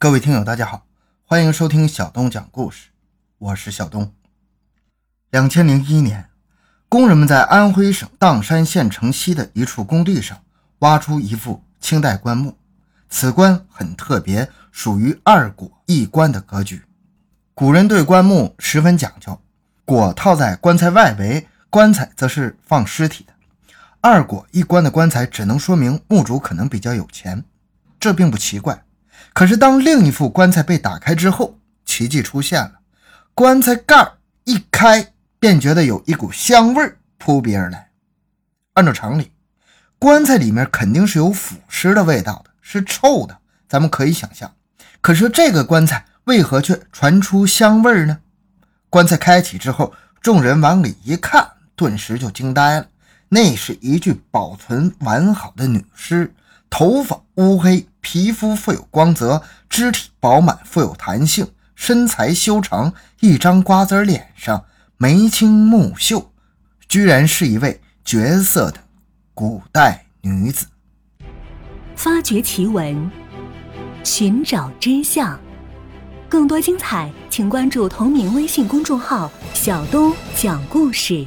各位听友，大家好，欢迎收听小东讲故事，我是小东。两千零一年，工人们在安徽省砀山县城西的一处工地上挖出一副清代棺木，此棺很特别，属于二椁一棺的格局。古人对棺木十分讲究，椁套在棺材外围，棺材则是放尸体的。二椁一棺的棺材只能说明墓主可能比较有钱，这并不奇怪。可是，当另一副棺材被打开之后，奇迹出现了。棺材盖一开，便觉得有一股香味扑鼻而来。按照常理，棺材里面肯定是有腐尸的味道的，是臭的。咱们可以想象。可是这个棺材为何却传出香味呢？棺材开启之后，众人往里一看，顿时就惊呆了。那是一具保存完好的女尸。头发乌黑，皮肤富有光泽，肢体饱满富有弹性，身材修长，一张瓜子脸上，眉清目秀，居然是一位绝色的古代女子。发掘奇闻，寻找真相，更多精彩，请关注同名微信公众号“小东讲故事”。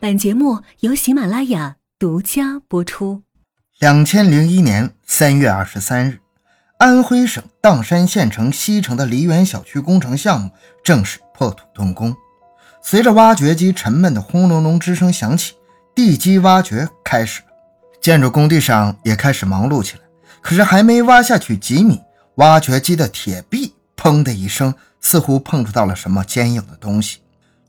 本节目由喜马拉雅独家播出。两千零一年三月二十三日，安徽省砀山县城西城的梨园小区工程项目正式破土动工。随着挖掘机沉闷的轰隆隆之声响起，地基挖掘开始了。建筑工地上也开始忙碌起来。可是还没挖下去几米，挖掘机的铁壁“砰”的一声，似乎碰触到了什么坚硬的东西。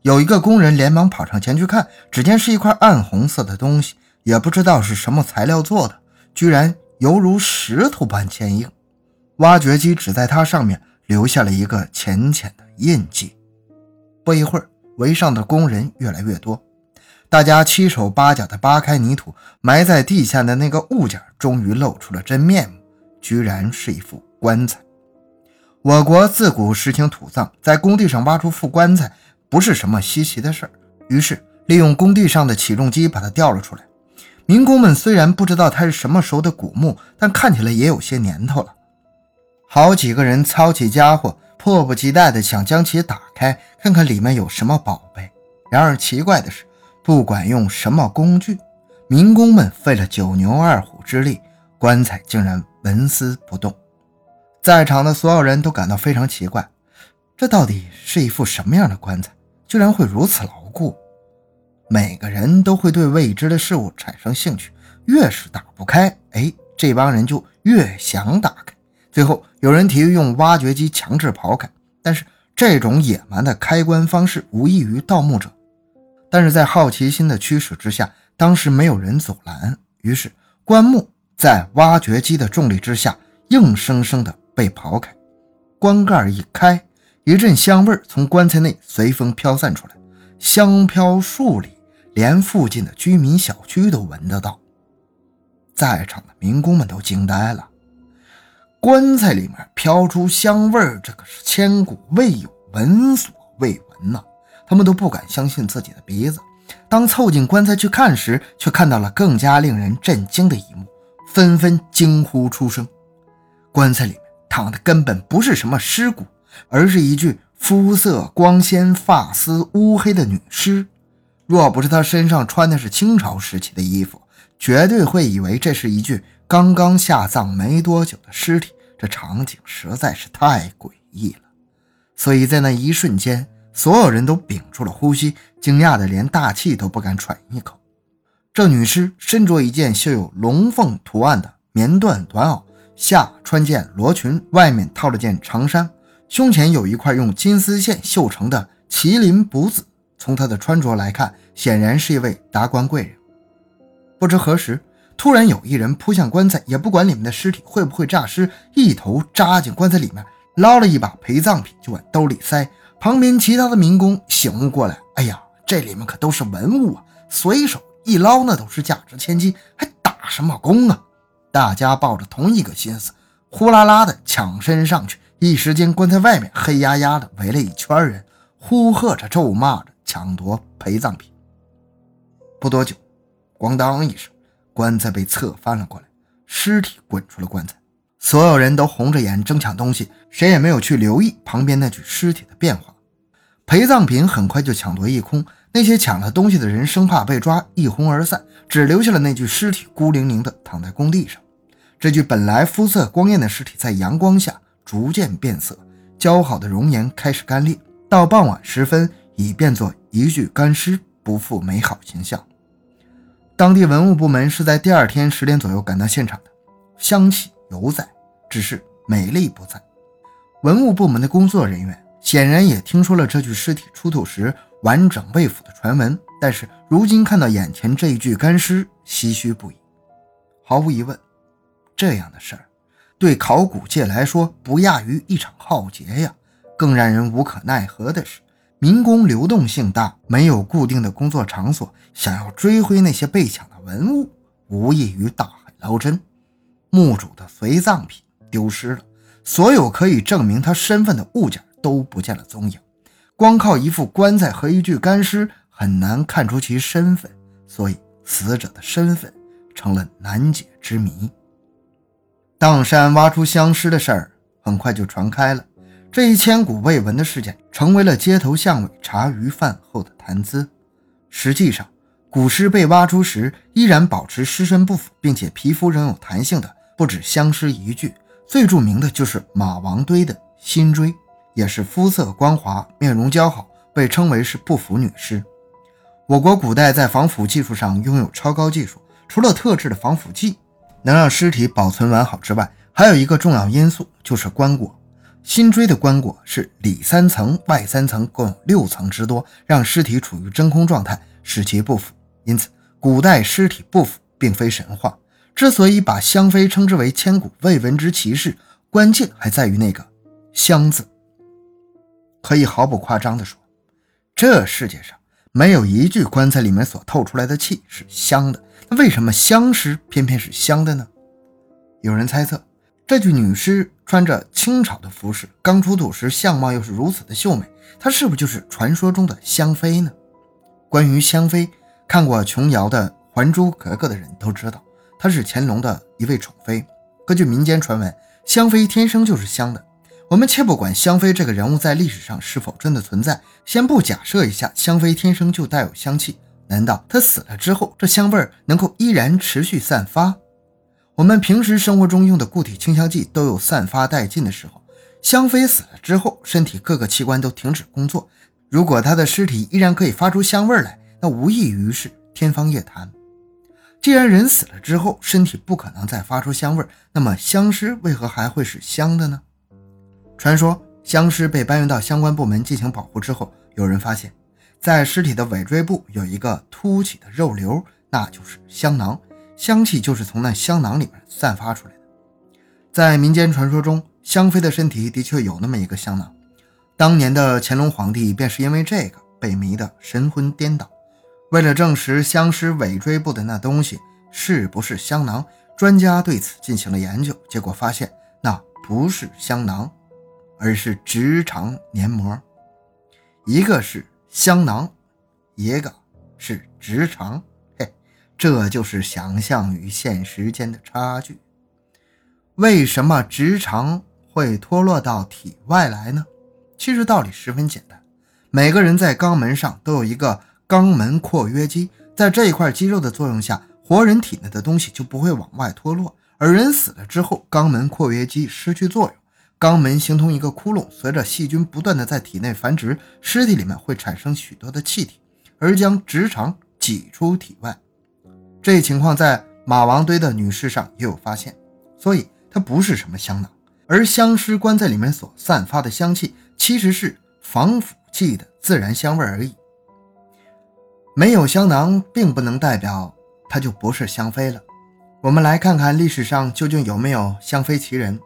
有一个工人连忙跑上前去看，只见是一块暗红色的东西。也不知道是什么材料做的，居然犹如石头般坚硬。挖掘机只在它上面留下了一个浅浅的印记。不一会儿，围上的工人越来越多，大家七手八脚地扒开泥土，埋在地下的那个物件终于露出了真面目，居然是一副棺材。我国自古实行土葬，在工地上挖出副棺材不是什么稀奇的事儿。于是，利用工地上的起重机把它吊了出来。民工们虽然不知道它是什么时候的古墓，但看起来也有些年头了。好几个人操起家伙，迫不及待地想将其打开，看看里面有什么宝贝。然而奇怪的是，不管用什么工具，民工们费了九牛二虎之力，棺材竟然纹丝不动。在场的所有人都感到非常奇怪，这到底是一副什么样的棺材，居然会如此牢固？每个人都会对未知的事物产生兴趣，越是打不开，哎，这帮人就越想打开。最后，有人提议用挖掘机强制刨开，但是这种野蛮的开关方式无异于盗墓者。但是在好奇心的驱使之下，当时没有人阻拦，于是棺木在挖掘机的重力之下，硬生生的被刨开。棺盖一开，一阵香味从棺材内随风飘散出来，香飘数里。连附近的居民小区都闻得到，在场的民工们都惊呆了。棺材里面飘出香味儿，这可是千古未有、闻所未闻呐！他们都不敢相信自己的鼻子。当凑近棺材去看时，却看到了更加令人震惊的一幕，纷纷惊呼出声。棺材里面躺的根本不是什么尸骨，而是一具肤色光鲜、发丝乌黑的女尸。若不是他身上穿的是清朝时期的衣服，绝对会以为这是一具刚刚下葬没多久的尸体。这场景实在是太诡异了，所以在那一瞬间，所有人都屏住了呼吸，惊讶的连大气都不敢喘一口。这女尸身着一件绣有龙凤图案的棉缎短袄，下穿件罗裙，外面套了件长衫，胸前有一块用金丝线绣成的麒麟补子。从他的穿着来看，显然是一位达官贵人。不知何时，突然有一人扑向棺材，也不管里面的尸体会不会诈尸，一头扎进棺材里面，捞了一把陪葬品就往兜里塞。旁边其他的民工醒悟过来，哎呀，这里面可都是文物啊，随手一捞那都是价值千金，还打什么工啊？大家抱着同一个心思，呼啦啦的抢身上去，一时间棺材外面黑压压的围了一圈人，呼喝着咒骂着。抢夺陪葬品。不多久，咣当一声，棺材被侧翻了过来，尸体滚出了棺材。所有人都红着眼争抢东西，谁也没有去留意旁边那具尸体的变化。陪葬品很快就抢夺一空，那些抢了东西的人生怕被抓，一哄而散，只留下了那具尸体孤零零地躺在工地上。这具本来肤色光艳的尸体在阳光下逐渐变色，姣好的容颜开始干裂，到傍晚时分已变作一具干尸，不复美好形象。当地文物部门是在第二天十点左右赶到现场的，香气犹在，只是美丽不在。文物部门的工作人员显然也听说了这具尸体出土时完整未腐的传闻，但是如今看到眼前这一具干尸，唏嘘不已。毫无疑问。这样的事儿，对考古界来说不亚于一场浩劫呀。更让人无可奈何的是，民工流动性大，没有固定的工作场所，想要追回那些被抢的文物，无异于大海捞针。墓主的随葬品丢失了，所有可以证明他身份的物件都不见了踪影。光靠一副棺材和一具干尸，很难看出其身份，所以死者的身份成了难解之谜。砀山挖出香尸的事儿很快就传开了，这一千古未闻的事件成为了街头巷尾茶余饭后的谈资。实际上，古尸被挖出时依然保持尸身不腐，并且皮肤仍有弹性的不止相尸一具，最著名的就是马王堆的辛锥，也是肤色光滑、面容姣好，被称为是不腐女尸。我国古代在防腐技术上拥有超高技术，除了特制的防腐剂。能让尸体保存完好之外，还有一个重要因素就是棺椁。辛追的棺椁是里三层外三层，共有六层之多，让尸体处于真空状态，使其不腐。因此，古代尸体不腐并非神话。之所以把香妃称之为千古未闻之奇事，关键还在于那个“香”字。可以毫不夸张地说，这世界上没有一具棺材里面所透出来的气是香的。那为什么香尸偏偏是香的呢？有人猜测，这具女尸穿着清朝的服饰，刚出土时相貌又是如此的秀美，她是不是就是传说中的香妃呢？关于香妃，看过琼瑶的《还珠格格》的人都知道，她是乾隆的一位宠妃。根据民间传闻，香妃天生就是香的。我们且不管香妃这个人物在历史上是否真的存在，先不假设一下香妃天生就带有香气。难道她死了之后，这香味儿能够依然持续散发？我们平时生活中用的固体清香剂都有散发殆尽的时候，香妃死了之后，身体各个器官都停止工作。如果她的尸体依然可以发出香味来，那无异于是天方夜谭。既然人死了之后，身体不可能再发出香味，那么香尸为何还会是香的呢？传说香尸被搬运到相关部门进行保护之后，有人发现。在尸体的尾椎部有一个凸起的肉瘤，那就是香囊，香气就是从那香囊里面散发出来的。在民间传说中，香妃的身体的确有那么一个香囊。当年的乾隆皇帝便是因为这个被迷得神魂颠倒。为了证实香尸尾椎部的那东西是不是香囊，专家对此进行了研究，结果发现那不是香囊，而是直肠黏膜。一个是。香囊，一个是直肠，这就是想象与现实间的差距。为什么直肠会脱落到体外来呢？其实道理十分简单，每个人在肛门上都有一个肛门括约肌，在这一块肌肉的作用下，活人体内的东西就不会往外脱落。而人死了之后，肛门括约肌失去作用。肛门形同一个窟窿，随着细菌不断的在体内繁殖，尸体里面会产生许多的气体，而将直肠挤出体外。这一情况在马王堆的女尸上也有发现，所以它不是什么香囊，而香尸棺材里面所散发的香气其实是防腐剂的自然香味而已。没有香囊，并不能代表它就不是香妃了。我们来看看历史上究竟有没有香妃奇人。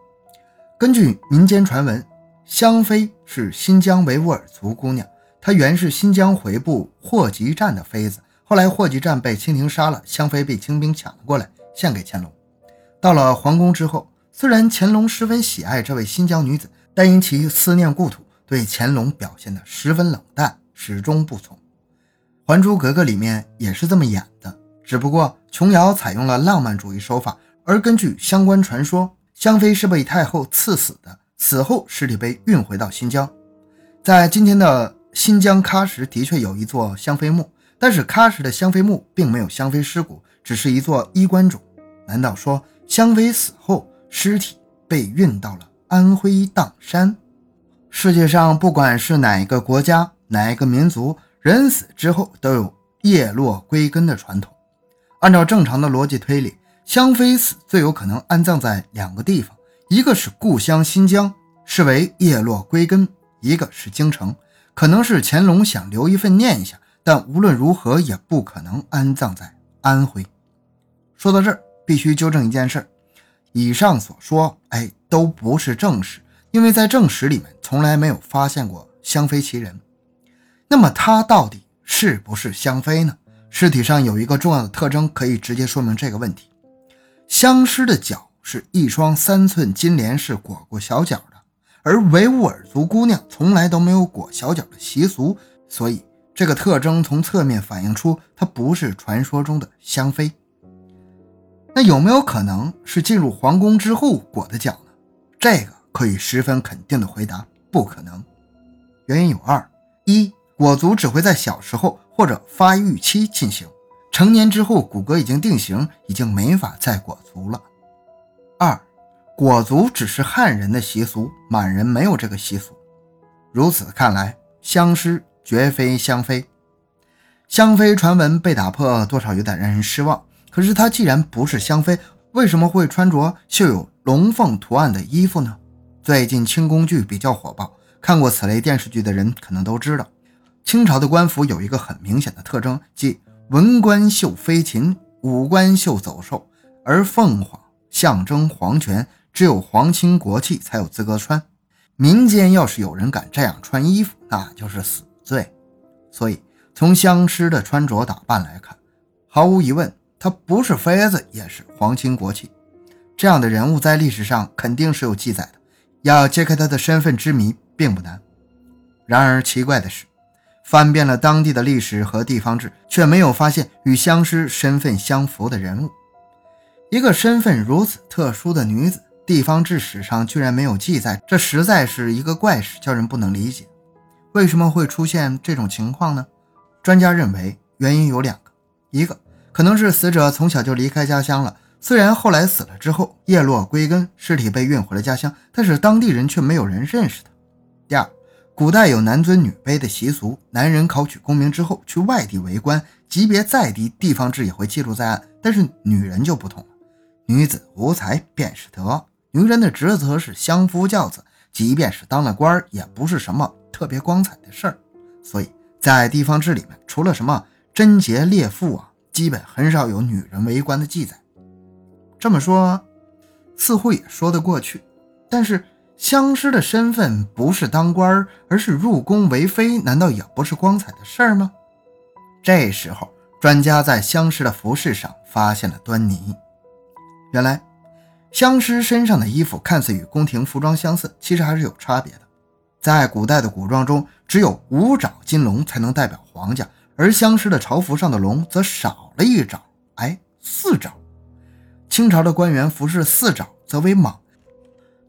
根据民间传闻，香妃是新疆维吾尔族姑娘，她原是新疆回部霍集站的妃子。后来霍集站被清廷杀了，香妃被清兵抢了过来，献给乾隆。到了皇宫之后，虽然乾隆十分喜爱这位新疆女子，但因其思念故土，对乾隆表现得十分冷淡，始终不从。《还珠格格》里面也是这么演的，只不过琼瑶采用了浪漫主义手法，而根据相关传说。香妃是被太后赐死的，死后尸体被运回到新疆。在今天的新疆喀什，的确有一座香妃墓，但是喀什的香妃墓并没有香妃尸骨，只是一座衣冠冢。难道说香妃死后尸体被运到了安徽砀山？世界上不管是哪一个国家、哪一个民族，人死之后都有叶落归根的传统。按照正常的逻辑推理，香妃死最有可能安葬在两个地方，一个是故乡新疆，视为叶落归根。一个是京城，可能是乾隆想留一份念想，但无论如何也不可能安葬在安徽。说到这儿，必须纠正一件事：以上所说，哎，都不是正史，因为在正史里面从来没有发现过香妃其人。那么她到底是不是香妃呢？尸体上有一个重要的特征可以直接说明这个问题：香尸的脚是一双三寸金莲式裹过小脚的。而维吾尔族姑娘从来都没有裹小脚的习俗，所以这个特征从侧面反映出她不是传说中的香妃。那有没有可能是进入皇宫之后裹的脚呢？这个可以十分肯定的回答：不可能。原因有二：一，裹足只会在小时候或者发育期进行，成年之后骨骼已经定型，已经没法再裹足了；二。裹足只是汉人的习俗，满人没有这个习俗。如此看来，香尸绝非香妃。香妃传闻被打破，多少有点让人失望。可是她既然不是香妃，为什么会穿着绣有龙凤图案的衣服呢？最近清宫剧比较火爆，看过此类电视剧的人可能都知道，清朝的官服有一个很明显的特征，即文官绣飞禽，武官绣走兽，而凤凰象征皇权。只有皇亲国戚才有资格穿，民间要是有人敢这样穿衣服，那就是死。所以从香尸的穿着打扮来看，毫无疑问，她不是妃子，也是皇亲国戚。这样的人物在历史上肯定是有记载的，要揭开他的身份之谜并不难。然而奇怪的是，翻遍了当地的历史和地方志，却没有发现与香尸身份相符的人物。一个身份如此特殊的女子。地方志史上居然没有记载，这实在是一个怪事，叫人不能理解。为什么会出现这种情况呢？专家认为原因有两个：一个可能是死者从小就离开家乡了，虽然后来死了之后叶落归根，尸体被运回了家乡，但是当地人却没有人认识他；第二，古代有男尊女卑的习俗，男人考取功名之后去外地为官，级别再低，地方志也会记录在案，但是女人就不同了，女子无才便是德。女人的职责是相夫教子，即便是当了官也不是什么特别光彩的事儿。所以在地方志里面，除了什么贞洁烈妇啊，基本很少有女人为官的记载。这么说，似乎也说得过去。但是相师的身份不是当官，而是入宫为妃，难道也不是光彩的事儿吗？这时候，专家在相师的服饰上发现了端倪，原来。香师身上的衣服看似与宫廷服装相似，其实还是有差别的。在古代的古装中，只有五爪金龙才能代表皇家，而僵尸的朝服上的龙则少了一爪，哎，四爪。清朝的官员服饰四爪则为蟒。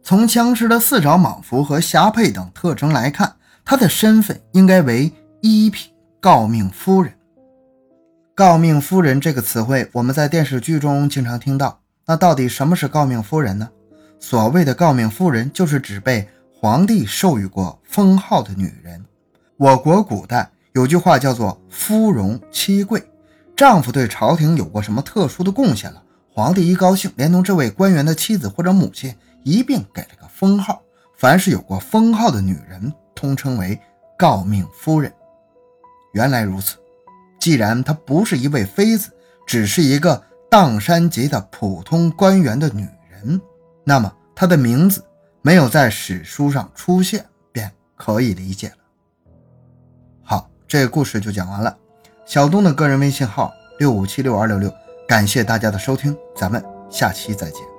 从僵尸的四爪蟒服和霞帔等特征来看，他的身份应该为一品诰命夫人。诰命夫人这个词汇，我们在电视剧中经常听到。那到底什么是诰命夫人呢？所谓的诰命夫人，就是指被皇帝授予过封号的女人。我国古代有句话叫做“夫荣妻贵”，丈夫对朝廷有过什么特殊的贡献了，皇帝一高兴，连同这位官员的妻子或者母亲一并给了个封号。凡是有过封号的女人，通称为诰命夫人。原来如此，既然她不是一位妃子，只是一个。砀山籍的普通官员的女人，那么她的名字没有在史书上出现，便可以理解了。好，这个故事就讲完了。小东的个人微信号六五七六二六六，感谢大家的收听，咱们下期再见。